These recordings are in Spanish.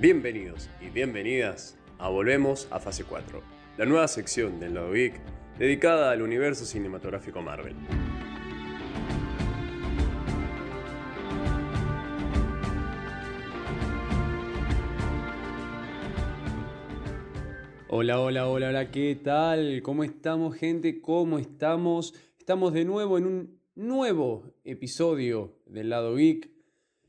Bienvenidos y bienvenidas a Volvemos a Fase 4, la nueva sección del Lado Geek dedicada al universo cinematográfico Marvel. Hola, hola, hola, hola, ¿qué tal? ¿Cómo estamos, gente? ¿Cómo estamos? Estamos de nuevo en un nuevo episodio del Lado Geek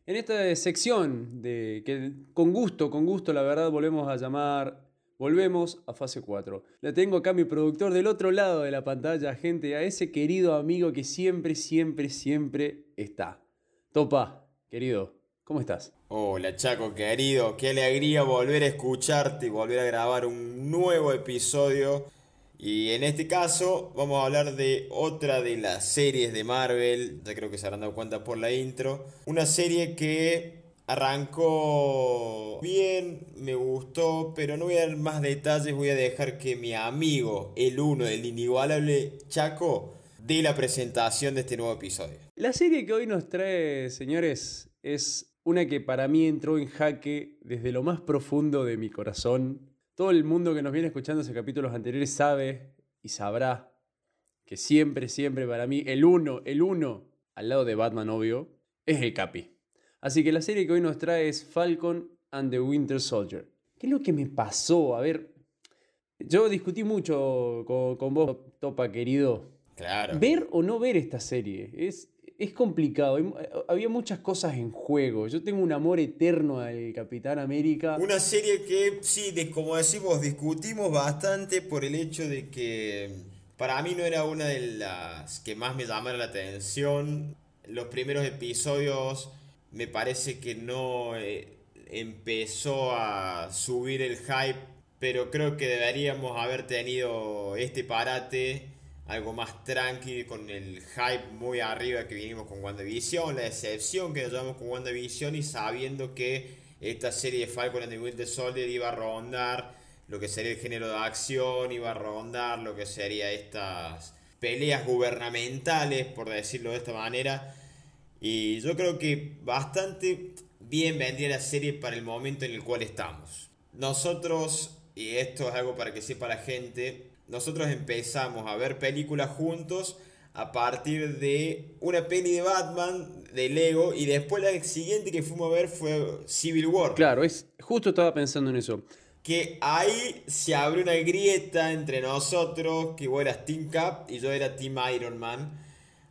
en esta sección de que con gusto, con gusto, la verdad, volvemos a llamar, volvemos a fase 4. La tengo acá mi productor del otro lado de la pantalla, gente, a ese querido amigo que siempre, siempre, siempre está. Topa, querido, ¿cómo estás? Hola Chaco, querido, qué alegría volver a escucharte y volver a grabar un nuevo episodio y en este caso vamos a hablar de otra de las series de Marvel, ya creo que se habrán dado cuenta por la intro. Una serie que arrancó bien, me gustó, pero no voy a dar más detalles, voy a dejar que mi amigo, el uno, el inigualable Chaco, dé la presentación de este nuevo episodio. La serie que hoy nos trae, señores, es una que para mí entró en jaque desde lo más profundo de mi corazón todo el mundo que nos viene escuchando ese capítulos anteriores sabe y sabrá que siempre, siempre para mí el uno, el uno, al lado de Batman, obvio, es el Capi. Así que la serie que hoy nos trae es Falcon and the Winter Soldier. ¿Qué es lo que me pasó? A ver, yo discutí mucho con, con vos, Topa, querido. Claro. Ver o no ver esta serie. Es, es complicado. Había muchas cosas en juego. Yo tengo un amor eterno al Capitán América. Una serie que, sí, como decimos, discutimos bastante por el hecho de que para mí no era una de las que más me llamaron la atención. Los primeros episodios me parece que no eh, empezó a subir el hype, pero creo que deberíamos haber tenido este parate algo más tranqui, con el hype muy arriba que vinimos con WandaVision, la decepción que nos llevamos con WandaVision y sabiendo que esta serie de Falcon and the Winter Soldier iba a rondar lo que sería el género de acción, iba a rondar lo que sería estas peleas gubernamentales, por decirlo de esta manera. Y yo creo que bastante bien vendría la serie para el momento en el cual estamos. Nosotros, y esto es algo para que sepa la gente, nosotros empezamos a ver películas juntos a partir de una peli de Batman, de Lego, y después la siguiente que fuimos a ver fue Civil War. Claro, es, justo estaba pensando en eso. Que ahí se abrió una grieta entre nosotros, que vos eras Team Cap y yo era Team Iron Man.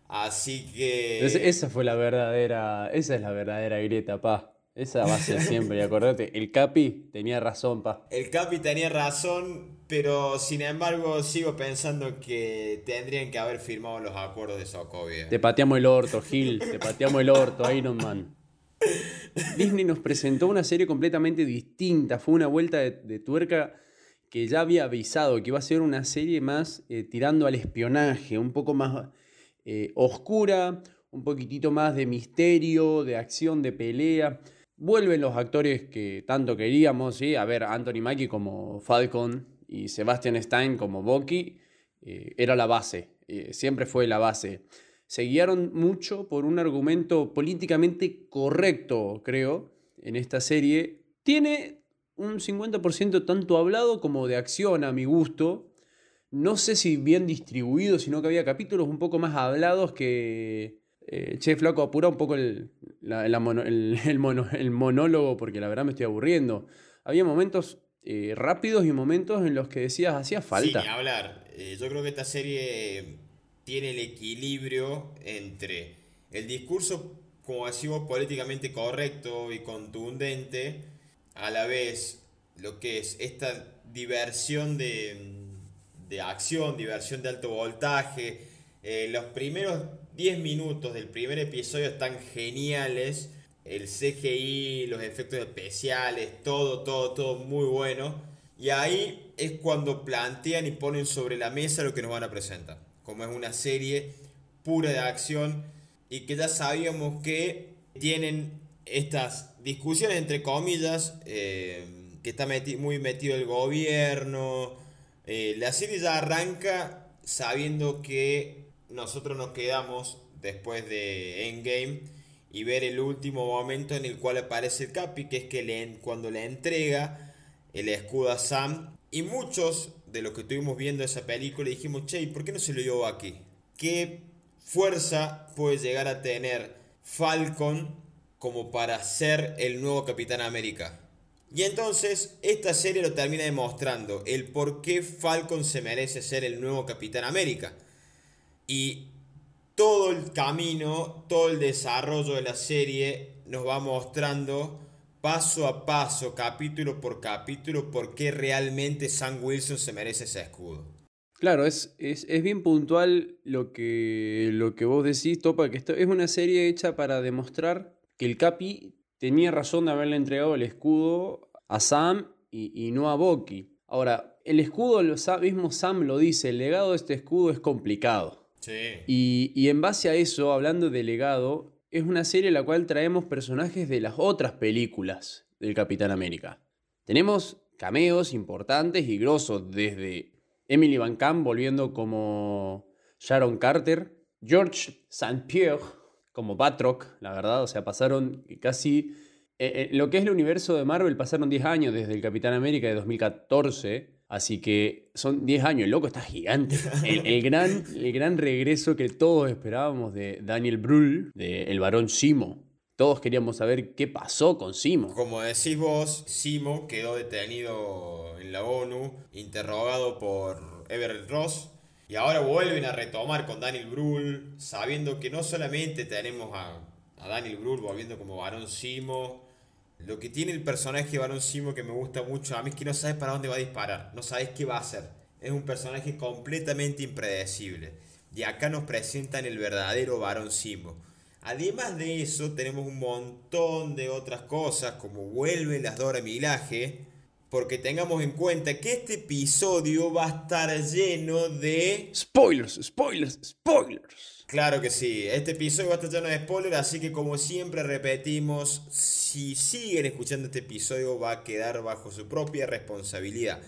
Así que... esa fue la verdadera, esa es la verdadera grieta, pa. Esa va a ser siempre, y acordate, el Capi tenía razón, pa. El Capi tenía razón, pero sin embargo sigo pensando que tendrían que haber firmado los acuerdos de Sokovia. Te pateamos el orto, Gil, te pateamos el orto, Iron Man. Disney nos presentó una serie completamente distinta, fue una vuelta de, tuerca que ya había avisado que iba a ser una serie más eh, tirando al espionaje, un poco más eh, oscura, un poquitito más de misterio, de acción, de pelea. Vuelven los actores que tanto queríamos, ¿sí? A ver, Anthony Mackie como Falcon y Sebastian Stein como Bucky, eh, era la base, eh, siempre fue la base. Se guiaron mucho por un argumento políticamente correcto, creo, en esta serie. Tiene un 50% tanto hablado como de acción a mi gusto. No sé si bien distribuido, sino que había capítulos un poco más hablados que, eh, che, flaco, apura un poco el, el, monólogo porque la verdad me estoy aburriendo. Había momentos eh, rápidos y momentos en los que decías hacía falta. Sí, hablar. Eh, yo creo que esta serie tiene el equilibrio entre el discurso, como decimos, políticamente correcto y contundente, a la vez lo que es esta diversión de, de acción, diversión de alto voltaje. los primeros 10 minutos del primer episodio están geniales. El CGI, los efectos especiales, todo, todo, todo muy bueno. Y ahí es cuando plantean y ponen sobre la mesa lo que nos van a presentar. Como es una serie pura de acción y que ya sabíamos que tienen estas discusiones entre comillas, eh, que está muy metido el gobierno. Eh, la serie ya arranca sabiendo que nosotros nos quedamos después de Endgame y ver el último momento en el cual aparece el Capi, que es que le, cuando le entrega el escudo a Sam. Y muchos de los que estuvimos viendo esa película dijimos, che, ¿por qué no se lo llevó aquí? ¿Qué fuerza puede llegar a tener Falcon como para ser el nuevo Capitán América? Y entonces esta serie lo termina demostrando el por qué Falcon se merece ser el nuevo Capitán América. Y todo el camino, todo el desarrollo de la serie nos va mostrando paso a paso, capítulo por capítulo, por qué realmente Sam Wilson se merece ese escudo. Claro, es, es, bien puntual lo que, lo que vos decís, Topa, que esto es una serie hecha para demostrar que el Capi tenía razón de haberle entregado el escudo a Sam y, no a Bucky. Ahora, el escudo, lo mismo Sam lo dice, el legado de este escudo es complicado. Y, y en base a eso, hablando de legado, es una serie en la cual traemos personajes de las otras películas del Capitán América. Tenemos cameos importantes y grosos, desde Emily Van Camp volviendo como Sharon Carter, George St. Pierre como Batroc, la verdad, o sea, pasaron casi... Eh, eh, lo que es el universo de Marvel pasaron 10 años desde el Capitán América de 2014 Así que son 10 años, el loco está gigante. El, gran, el gran regreso que todos esperábamos de Daniel Brühl, de El varón Simo. Todos queríamos saber qué pasó con Simo. Como decís vos, Simo quedó detenido en la ONU, interrogado por Everett Ross, y ahora vuelven a retomar con Daniel Brühl, sabiendo que no solamente tenemos a, a Daniel Brühl volviendo como varón Simo, lo que tiene el personaje Barón Simo que me gusta mucho a mí es que no sabes para dónde va a disparar, no sabes qué va a hacer. Es un personaje completamente impredecible. Y acá nos presentan el verdadero Barón Simo. Además de eso, tenemos un montón de otras cosas, como vuelven las Dora Milaje, porque tengamos en cuenta que este episodio va a estar lleno de... Spoilers, spoilers, spoilers. Claro que sí, este episodio va a estar lleno de spoilers, así que como siempre repetimos, si siguen escuchando este episodio va a quedar bajo su propia responsabilidad.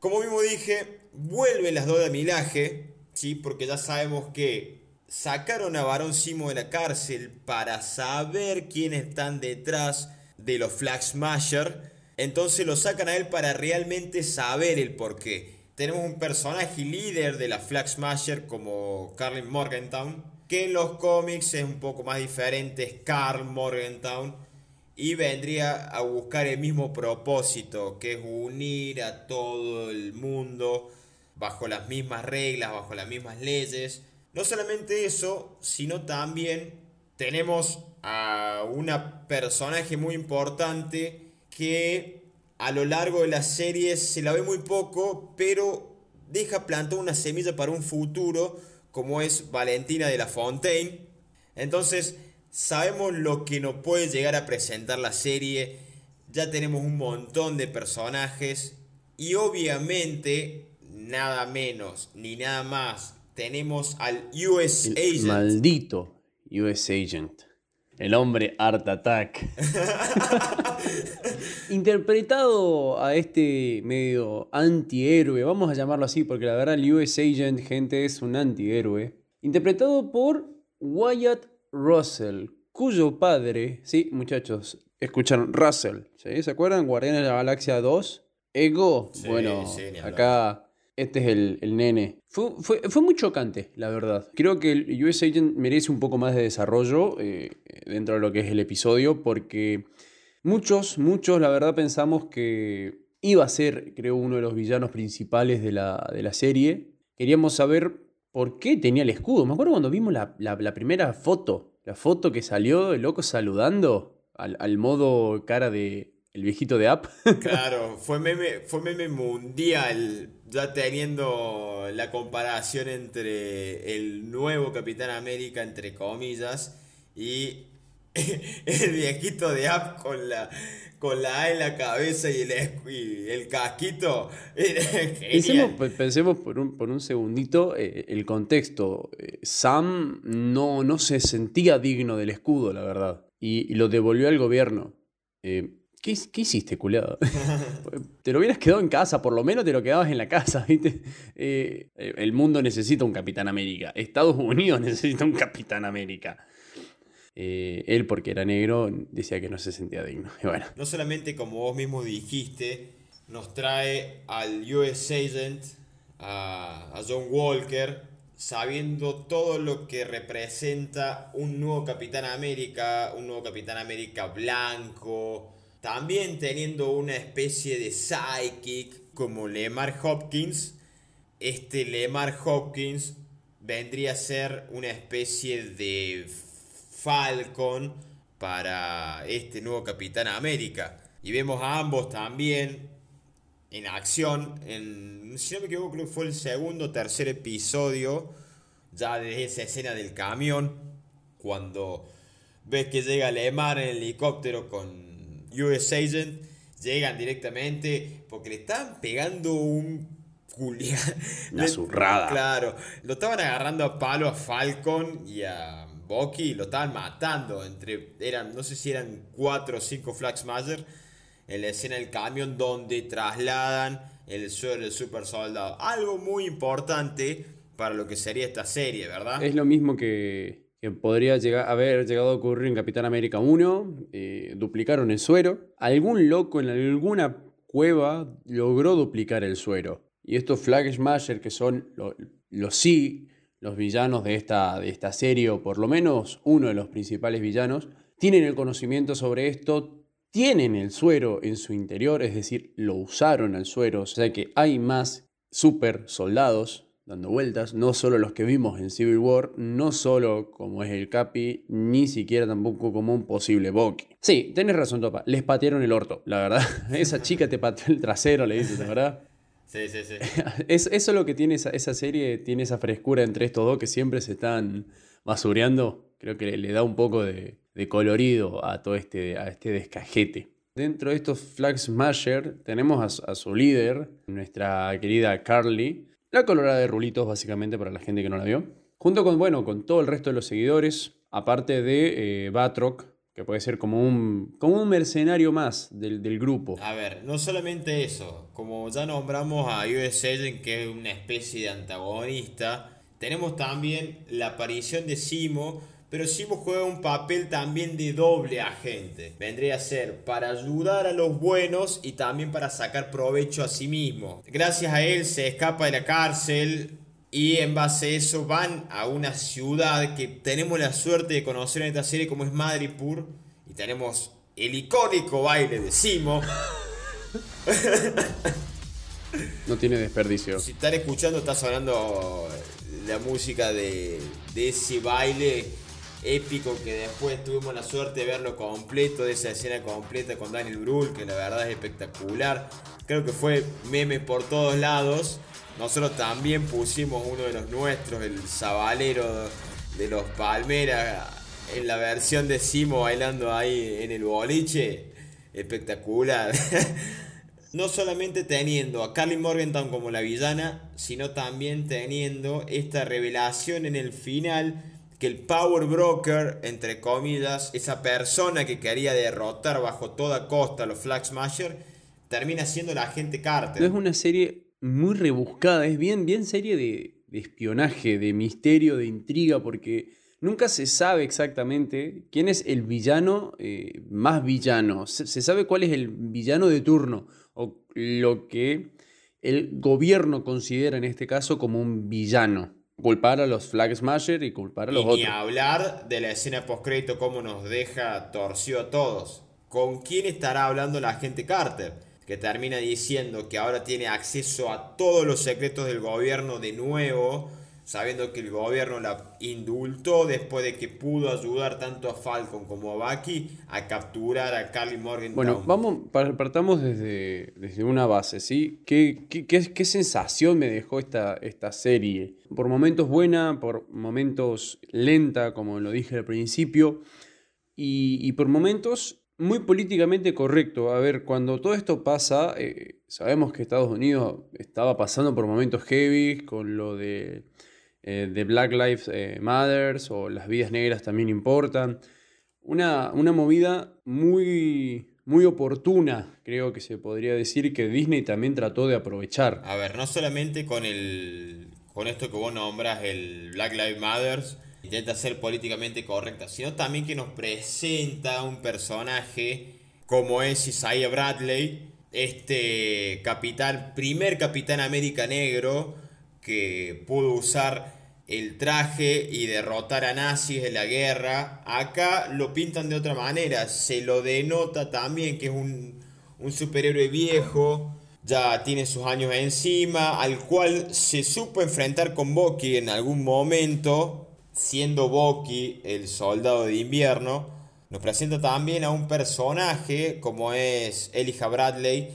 Como mismo dije, vuelven las dos de Milaje, ¿sí? porque ya sabemos que sacaron a Barón Simo de la cárcel para saber quiénes están detrás de los Flag Smasher. Entonces lo sacan a él para realmente saber el porqué tenemos un personaje líder de la Flag Smasher como Carlin Morgentown, que en los cómics es un poco más diferente, es Carl Morgentown, y vendría a buscar el mismo propósito, que es unir a todo el mundo bajo las mismas reglas, bajo las mismas leyes. No solamente eso, sino también tenemos a una personaje muy importante que a lo largo de la serie se la ve muy poco, pero deja plantar una semilla para un futuro, como es Valentina de la Fontaine. Entonces, sabemos lo que nos puede llegar a presentar la serie, ya tenemos un montón de personajes y obviamente nada menos ni nada más tenemos al US Agent. Maldito US Agent. El hombre Art Attack. Interpretado a este medio antihéroe, vamos a llamarlo así, porque la verdad el US Agent, gente, es un antihéroe. Interpretado por Wyatt Russell, cuyo padre, sí, muchachos, escucharon, Russell, ¿se acuerdan? Guardianes de la Galaxia 2. Ego, bueno, acá este es el, nene. Fue, fue, muy chocante, la verdad. Creo que el US Agent merece un poco más de desarrollo eh, dentro de lo que es el episodio, porque muchos, muchos, la verdad, pensamos que iba a ser, creo, uno de los villanos principales de la, de la serie. Queríamos saber por qué tenía el escudo. Me acuerdo cuando vimos la, primera foto, la foto que salió de loco saludando al, al modo cara de, el viejito de App. claro, fue meme, fue meme mundial, ya teniendo la comparación entre el nuevo Capitán América, entre comillas, y el viejito de App con la, con la A en la cabeza y el, el casquito. Pensemos, por, un, por un segundito eh, el contexto. Eh, Sam no, no se sentía digno del escudo, la verdad, y, lo devolvió al gobierno. Eh, ¿Qué, hiciste, culiado? te lo hubieras quedado en casa, por lo menos te lo quedabas en la casa, ¿viste? Eh, el mundo necesita un Capitán América. Estados Unidos necesita un Capitán América. Eh, él, porque era negro, decía que no se sentía digno. Y bueno. No solamente, como vos mismo dijiste, nos trae al US Agent, a, John Walker, sabiendo todo lo que representa un nuevo Capitán América, un nuevo Capitán América blanco, también teniendo una especie de psychic como Lemar Hopkins. Este Lemar Hopkins vendría a ser una especie de Falcon para este nuevo Capitán América. Y vemos a ambos también en acción, en, si no me equivoco, creo que fue el segundo o tercer episodio, ya de esa escena del camión, cuando ves que llega Lemar en el helicóptero con US Agent llegan directamente porque le estaban pegando un Julián. Una zurrada. Claro, lo estaban agarrando a palo a Falcon y a Bucky, lo estaban matando. Entre, eran, no sé si eran cuatro o cinco Flag Smasher en la escena del camión donde trasladan el suelo del super soldado. Algo muy importante para lo que sería esta serie, ¿verdad? Es lo mismo que que podría llegar, haber llegado a ocurrir en Capitán América 1, eh, duplicaron el suero. Algún loco en alguna cueva logró duplicar el suero. Y estos Flag Smasher, que son los sí, los villanos de esta, de esta serie, o por lo menos uno de los principales villanos, tienen el conocimiento sobre esto, tienen el suero en su interior, es decir, lo usaron al suero, o sea que hay más super soldados dando vueltas, no solo los que vimos en Civil War, no solo como es el Capi, ni siquiera tampoco como un posible Bucky. Sí, tenés razón, Topa, les patearon el orto, la verdad. Esa chica te pateó el trasero, le dices, ¿verdad? Sí, sí, sí. Es, eso es lo que tiene esa, serie, tiene esa frescura entre estos dos que siempre se están basureando. Creo que le, da un poco de, colorido a todo este, a este descajete. Dentro de estos Flag Smasher tenemos a, a su líder, nuestra querida Carly, la colorada de rulitos, básicamente, para la gente que no la vio. Junto con, bueno, con todo el resto de los seguidores, aparte de eh, Batroc, que puede ser como un, como un mercenario más del, grupo. A ver, no solamente eso, como ya nombramos a US que es una especie de antagonista, tenemos también la aparición de Simo, pero Simo juega un papel también de doble agente. Vendría a ser para ayudar a los buenos y también para sacar provecho a sí mismo. Gracias a él se escapa de la cárcel y en base a eso van a una ciudad que tenemos la suerte de conocer en esta serie como es Madripur y tenemos el icónico baile de Simo. No tiene desperdicio. Si están escuchando, está sonando la música de, de ese baile épico que después tuvimos la suerte de verlo completo, de esa escena completa con Daniel Brühl, que la verdad es espectacular. Creo que fue meme por todos lados. Nosotros también pusimos uno de los nuestros, el Zabalero de los Palmeras, en la versión de Simo bailando ahí en el boliche. Espectacular. no solamente teniendo a Carly Morgenthau como la villana, sino también teniendo esta revelación en el final que el Power Broker, entre comillas, esa persona que quería derrotar bajo toda costa a los Flag Smasher, termina siendo la agente Carter. Es una serie muy rebuscada, es bien, bien serie de, espionaje, de misterio, de intriga, porque nunca se sabe exactamente quién es el villano eh, más villano. se sabe cuál es el villano de turno, o lo que el gobierno considera en este caso como un villano culpar a los Flag Smasher y culpar a los y Ni hablar de la escena postcrédito, cómo nos deja torcido a todos. ¿Con quién estará hablando la agente Carter? Que termina diciendo que ahora tiene acceso a todos los secretos del gobierno de nuevo sabiendo que el gobierno la indultó después de que pudo ayudar tanto a Falcon como a Bucky a capturar a Carly Morgan. Bueno, vamos, partamos desde, desde una base, ¿sí? ¿Qué, qué, qué, sensación me dejó esta, esta serie? Por momentos buena, por momentos lenta, como lo dije al principio, y, y por momentos muy políticamente correcto. A ver, cuando todo esto pasa, eh, sabemos que Estados Unidos estaba pasando por momentos heavy con lo de eh, de Black Lives eh, Matters o las vidas negras también importan. Una, una movida muy, muy oportuna, creo que se podría decir, que Disney también trató de aprovechar. A ver, no solamente con, el, con esto que vos nombras, el Black Lives Matters, intenta ser políticamente correcta, sino también que nos presenta un personaje como es Isaiah Bradley, este capitán, primer capitán América negro que pudo usar el traje y derrotar a nazis en la guerra. Acá lo pintan de otra manera, se lo denota también que es un, superhéroe viejo, ya tiene sus años encima, al cual se supo enfrentar con Bucky en algún momento, siendo Bucky el soldado de invierno. Nos presenta también a un personaje como es Elijah Bradley,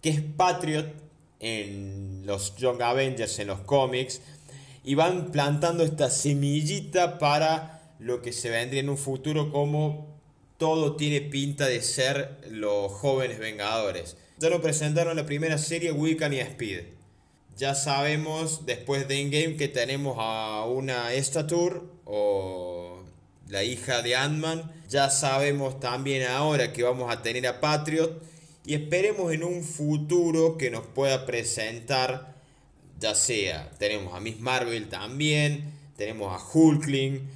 que es Patriot en los Young Avengers, en los cómics, y van plantando esta semillita para lo que se vendría en un futuro como todo tiene pinta de ser los jóvenes Vengadores. Ya lo presentaron en la primera serie Wiccan y Speed. Ya sabemos después de Endgame que tenemos a una Estature o la hija de Ant-Man. Ya sabemos también ahora que vamos a tener a Patriot. Y esperemos en un futuro que nos pueda presentar, ya sea, tenemos a Miss Marvel también, tenemos a Hulkling,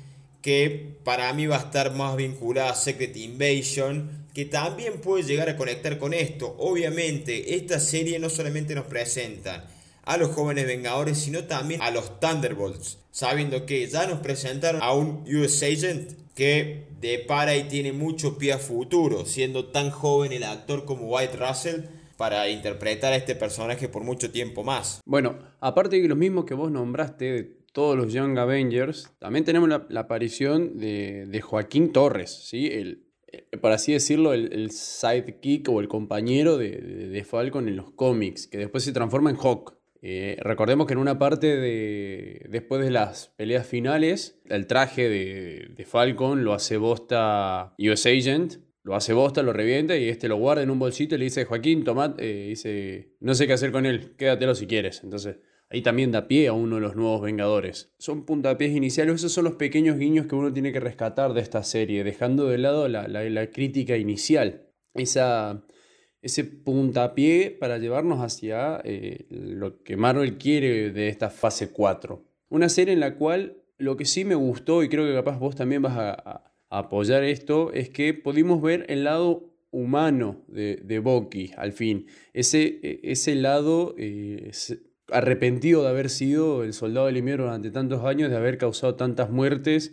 que para mí va a estar más vinculada a Secret Invasion, que también puede llegar a conectar con esto. Obviamente, esta serie no solamente nos presenta a los jóvenes Vengadores, sino también a los Thunderbolts, sabiendo que ya nos presentaron a un US Agent que depara y tiene mucho pie a futuro, siendo tan joven el actor como White Russell para interpretar a este personaje por mucho tiempo más. Bueno, aparte de los mismos que vos nombraste, todos los Young Avengers, también tenemos la, aparición de, Joaquín Torres, ¿sí? El, por así decirlo, el, sidekick o el compañero de, de, Falcon en los cómics, que después se transforma en Hawk. Eh, recordemos que en una parte de. Después de las peleas finales, el traje de, Falcon lo hace bosta US Agent. Lo hace bosta, lo revienta y este lo guarda en un bolsito y le dice: Joaquín, tomad. Eh, dice: No sé qué hacer con él, quédatelo si quieres. Entonces Ahí también da pie a uno de los nuevos Vengadores. Son puntapiés iniciales, esos son los pequeños guiños que uno tiene que rescatar de esta serie, dejando de lado la, crítica inicial. Esa, ese puntapié para llevarnos hacia eh, lo que Marvel quiere de esta fase 4. Una serie en la cual lo que sí me gustó, y creo que capaz vos también vas a, apoyar esto, es que pudimos ver el lado humano de, de Bucky, al fin. Ese, e, ese lado eh, arrepentido de haber sido el soldado del invierno durante tantos años, de haber causado tantas muertes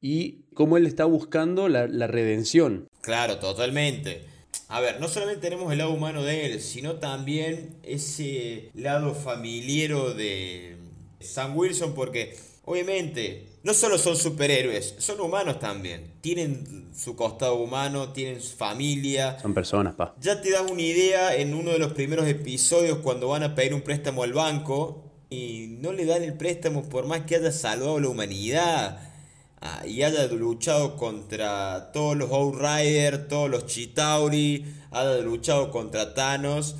y cómo él está buscando la, redención. Claro, totalmente. A ver, no solamente tenemos el lado humano de él, sino también ese lado familiero de Sam Wilson, porque obviamente no solo son superhéroes, son humanos también. Tienen su costado humano, tienen su familia. Son personas, pa. Ya te da una idea en uno de los primeros episodios cuando van a pedir un préstamo al banco y no le dan el préstamo por más que haya salvado la humanidad y haya luchado contra todos los Outriders, todos los Chitauri, haya luchado contra Thanos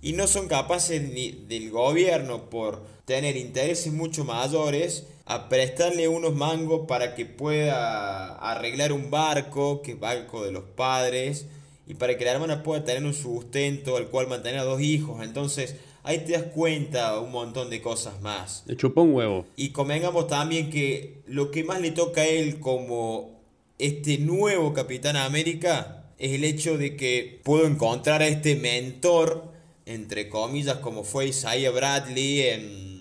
y no son capaces ni del gobierno por tener intereses mucho mayores a prestarle unos mangos para que pueda arreglar un barco, que es barco de los padres, y para que la hermana pueda tener un sustento al cual mantener a dos hijos. Entonces, ahí te das cuenta un montón de cosas más. Le chupó un huevo. Y convengamos también que lo que más le toca a él como este nuevo Capitán América es el hecho de que puedo encontrar a este mentor, entre comillas, como fue Isaiah Bradley en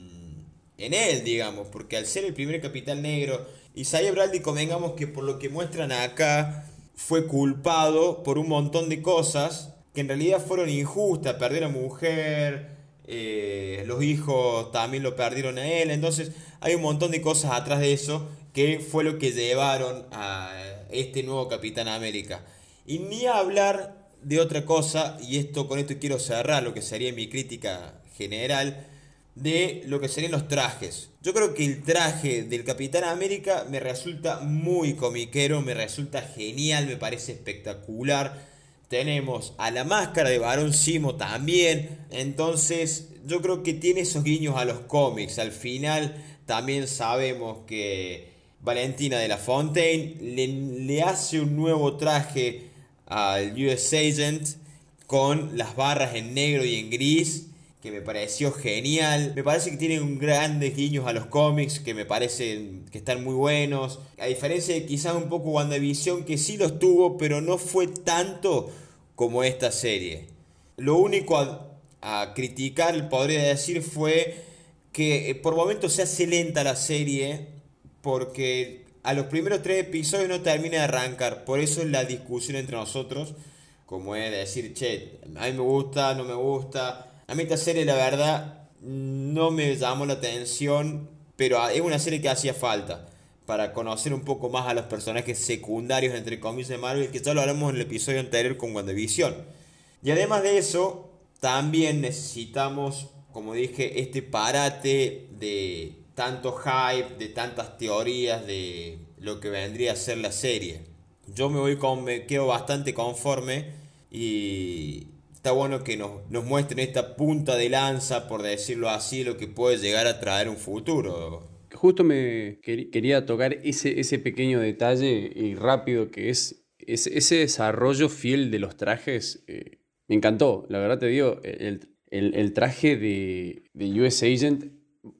en él, digamos, porque al ser el primer capitán negro, Isaiah Bradley, convengamos que por lo que muestran acá, fue culpado por un montón de cosas que en realidad fueron injustas, perder a mujer, eh, los hijos también lo perdieron a él, entonces hay un montón de cosas atrás de eso que fue lo que llevaron a este nuevo Capitán América. Y ni hablar de otra cosa, y esto con esto quiero cerrar lo que sería mi crítica general, de lo que serían los trajes. Yo creo que el traje del Capitán América me resulta muy comiquero, me resulta genial, me parece espectacular. Tenemos a la máscara de Barón Simo también. Entonces, yo creo que tiene esos guiños a los cómics. Al final, también sabemos que Valentina de la Fontaine le, hace un nuevo traje al US Agent con las barras en negro y en gris que me pareció genial. Me parece que tienen grandes guiños a los cómics que me parecen que están muy buenos. A diferencia de quizás un poco WandaVision que sí los tuvo, pero no fue tanto como esta serie. Lo único a, criticar, podría decir, fue que eh, por momentos se hace lenta la serie porque a los primeros tres episodios no termina de arrancar. Por eso es la discusión entre nosotros, como es decir, che, a mí me gusta, no me gusta a mí esta serie, la verdad, no me llamó la atención, pero es una serie que hacía falta para conocer un poco más a los personajes secundarios, entre comillas, de Marvel, que ya lo hablamos en el episodio anterior con WandaVision. Y además de eso, también necesitamos, como dije, este parate de tanto hype, de tantas teorías de lo que vendría a ser la serie. Yo me voy con, me quedo bastante conforme y, está bueno que nos, nos muestren esta punta de lanza, por decirlo así, lo que puede llegar a traer un futuro. Justo me quería tocar ese, ese pequeño detalle y rápido que es, ese desarrollo fiel de los trajes. Eh, me encantó, la verdad te digo, el, el, traje de, de US Agent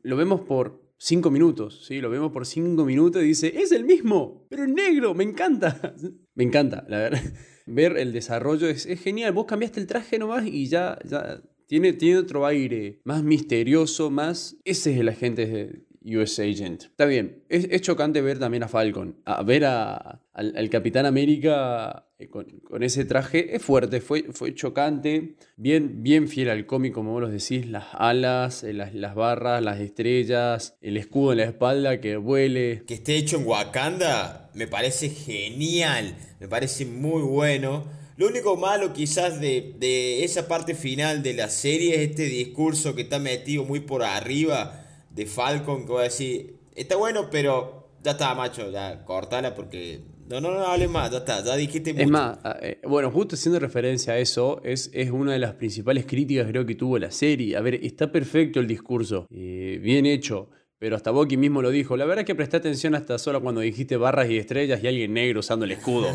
lo vemos por cinco minutos, ¿sí? Lo vemos por cinco minutos y dice, es el mismo, pero en negro, me encanta. me encanta, la verdad ver el desarrollo es, genial. Vos cambiaste el traje nomás y ya, ya tiene, tiene otro aire más misterioso, más... Ese es el agente US Agent. Está bien, es, chocante ver también a Falcon, a ver a, al, Capitán América eh, con, ese traje. Es fuerte, fue, fue chocante, bien, bien fiel al cómic, como vos decís, las alas, eh, las, las barras, las estrellas, el escudo en la espalda que vuele. Que esté hecho en Wakanda me parece genial, me parece muy bueno. Lo único malo quizás de, de, esa parte final de la serie es este discurso que está metido muy por arriba de Falcon que voy a decir, está bueno, pero ya está, macho, ya cortala porque... No, no, no hable más, ya está, ya dijiste mucho. Es más, ah, eh, bueno, justo haciendo referencia a eso, es, es una de las principales críticas creo que tuvo la serie. A ver, está perfecto el discurso, eh, bien hecho, pero hasta Bucky mismo lo dijo. La verdad es que presté atención hasta solo cuando dijiste barras y estrellas y alguien negro usando el escudo.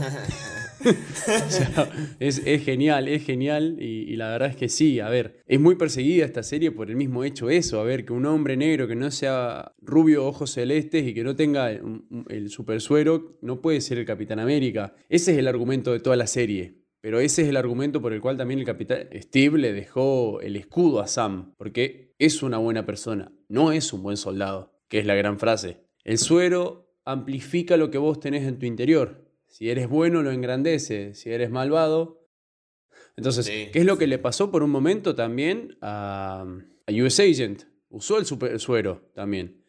es, genial, es genial y, la verdad es que sí, a ver, es muy perseguida esta serie por el mismo hecho eso, a ver, que un hombre negro que no sea rubio, ojos celestes y que no tenga el, super suero no puede ser el Capitán América. Ese es el argumento de toda la serie. Pero ese es el argumento por el cual también el capitán Steve le dejó el escudo a Sam, porque es una buena persona, no es un buen soldado, que es la gran frase. El suero amplifica lo que vos tenés en tu interior. Si eres bueno, lo engrandece. Si eres malvado. Entonces, ¿qué es lo que le pasó por un momento también a, US Agent? Usó el, super, suero también.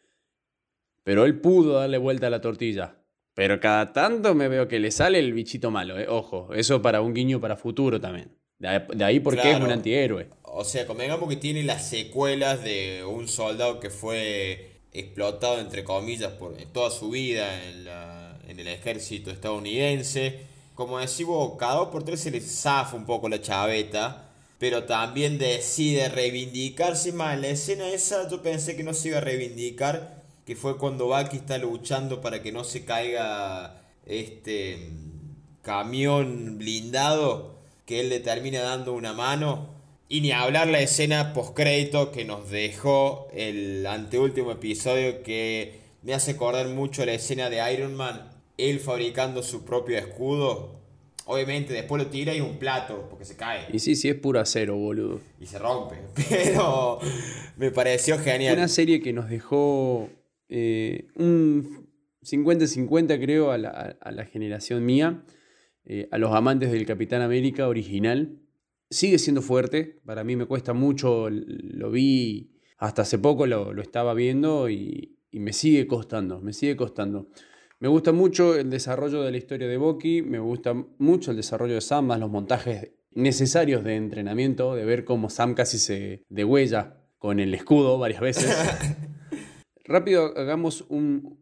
Pero él pudo darle vuelta a la tortilla. Pero cada tanto me veo que le sale el bichito malo, ¿eh? ojo. Eso para un guiño para futuro también. De ahí porque es un antihéroe. O sea, convengamos que tiene las secuelas de un soldado que fue explotado, entre comillas, por toda su vida en la en el ejército estadounidense. Como decimos, cada dos por tres se le zafa un poco la chaveta, pero también decide reivindicarse más. En la escena esa yo pensé que no se iba a reivindicar, que fue cuando Bucky está luchando para que no se caiga este camión blindado, que él le termina dando una mano. Y ni hablar la escena post-crédito que nos dejó el anteúltimo episodio que me hace acordar mucho la escena de Iron Man él fabricando su propio escudo. Obviamente después lo tira y un plato, porque se cae. Y sí, sí, es puro acero, boludo. Y se rompe. Pero me pareció genial. Una serie que nos dejó eh, un 50-50, creo, a la, generación mía. Eh, a los amantes del Capitán América original. Sigue siendo fuerte. Para mí me cuesta mucho. Lo vi hasta hace poco, lo, lo estaba viendo y, me sigue costando. Me sigue costando. Me gusta mucho el desarrollo de la historia de Bucky, me gusta mucho el desarrollo de Sam, más los montajes necesarios de entrenamiento, de ver cómo Sam casi se degüella con el escudo varias veces. Rápido, hagamos un,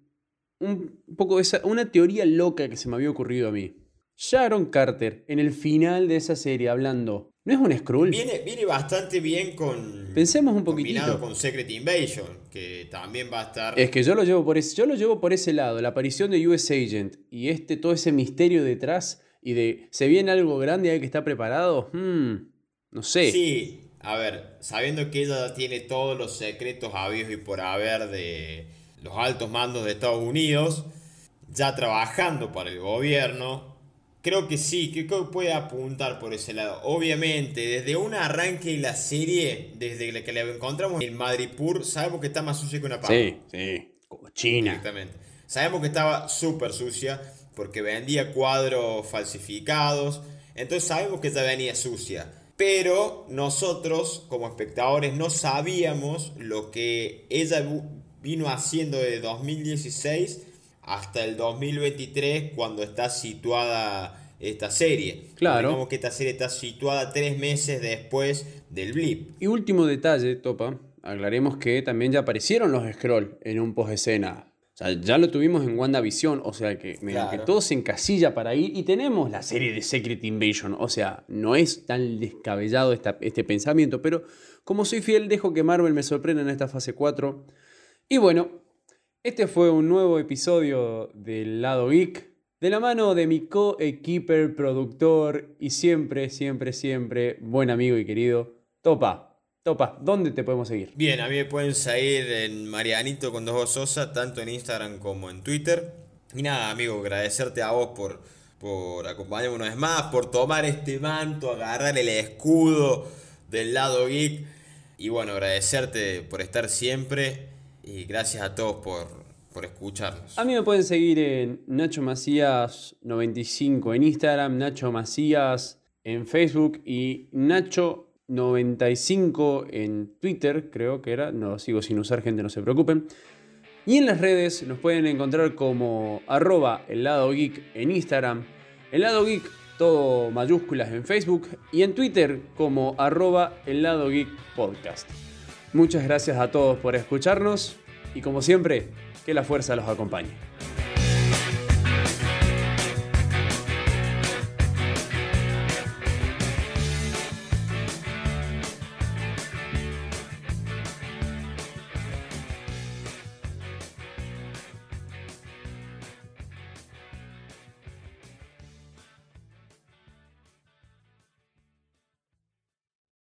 un poco de esa, una teoría loca que se me había ocurrido a mí. Sharon Carter, en el final de esa serie, hablando ¿No es un Skrull? Viene, viene bastante bien con. Pensemos un poquitito. Combinado con Secret Invasion, que también va a estar. Es que yo lo llevo por ese, yo lo llevo por ese lado, la aparición de US Agent y este, todo ese misterio detrás y de. ¿Se viene algo grande hay que está preparado? Hmm, no sé. Sí, a ver, sabiendo que ella tiene todos los secretos habidos y por haber de los altos mandos de Estados Unidos, ya trabajando para el gobierno, creo que sí, creo que puede apuntar por ese lado. Obviamente, desde un arranque de la serie, desde que le encontramos en Madripur, sabemos que está más sucia que una papa. Sí, sí, China. Exactamente. Sabemos que estaba súper sucia porque vendía cuadros falsificados. Entonces sabemos que ya venía sucia. Pero nosotros, como espectadores, no sabíamos lo que ella vino haciendo de 2016 hasta el 2023 cuando está situada esta serie. Claro. Como que esta serie está situada tres meses después del blip. Y último detalle, Topa, aclaremos que también ya aparecieron los scroll en un post escena. O sea, ya lo tuvimos en WandaVision, o sea que, que todo se encasilla para ir y tenemos la serie de Secret Invasion, o sea, no es tan descabellado este pensamiento, pero como soy fiel dejo que Marvel me sorprenda en esta fase 4. Y bueno, este fue un nuevo episodio del lado geek, de la mano de mi co-equiper, productor y siempre, siempre, siempre buen amigo y querido Topa. Topa, ¿dónde te podemos seguir? Bien, a mí me pueden seguir en Marianito con dos Sosa, tanto en Instagram como en Twitter. Y nada, amigo, agradecerte a vos por, por acompañarme una vez más, por tomar este manto, agarrar el escudo del lado geek. Y bueno, agradecerte por estar siempre y gracias a todos por, por escucharnos. A mí me pueden seguir en Nacho Macías 95 en Instagram, Nacho Macías en Facebook y Nacho 95 en Twitter, creo que era, no sigo sin usar gente, no se preocupen. Y en las redes nos pueden encontrar como arroba el lado geek en Instagram, el lado geek todo mayúsculas en Facebook y en Twitter como arroba el lado geek podcast. Muchas gracias a todos por escucharnos y como siempre, que la fuerza los acompañe.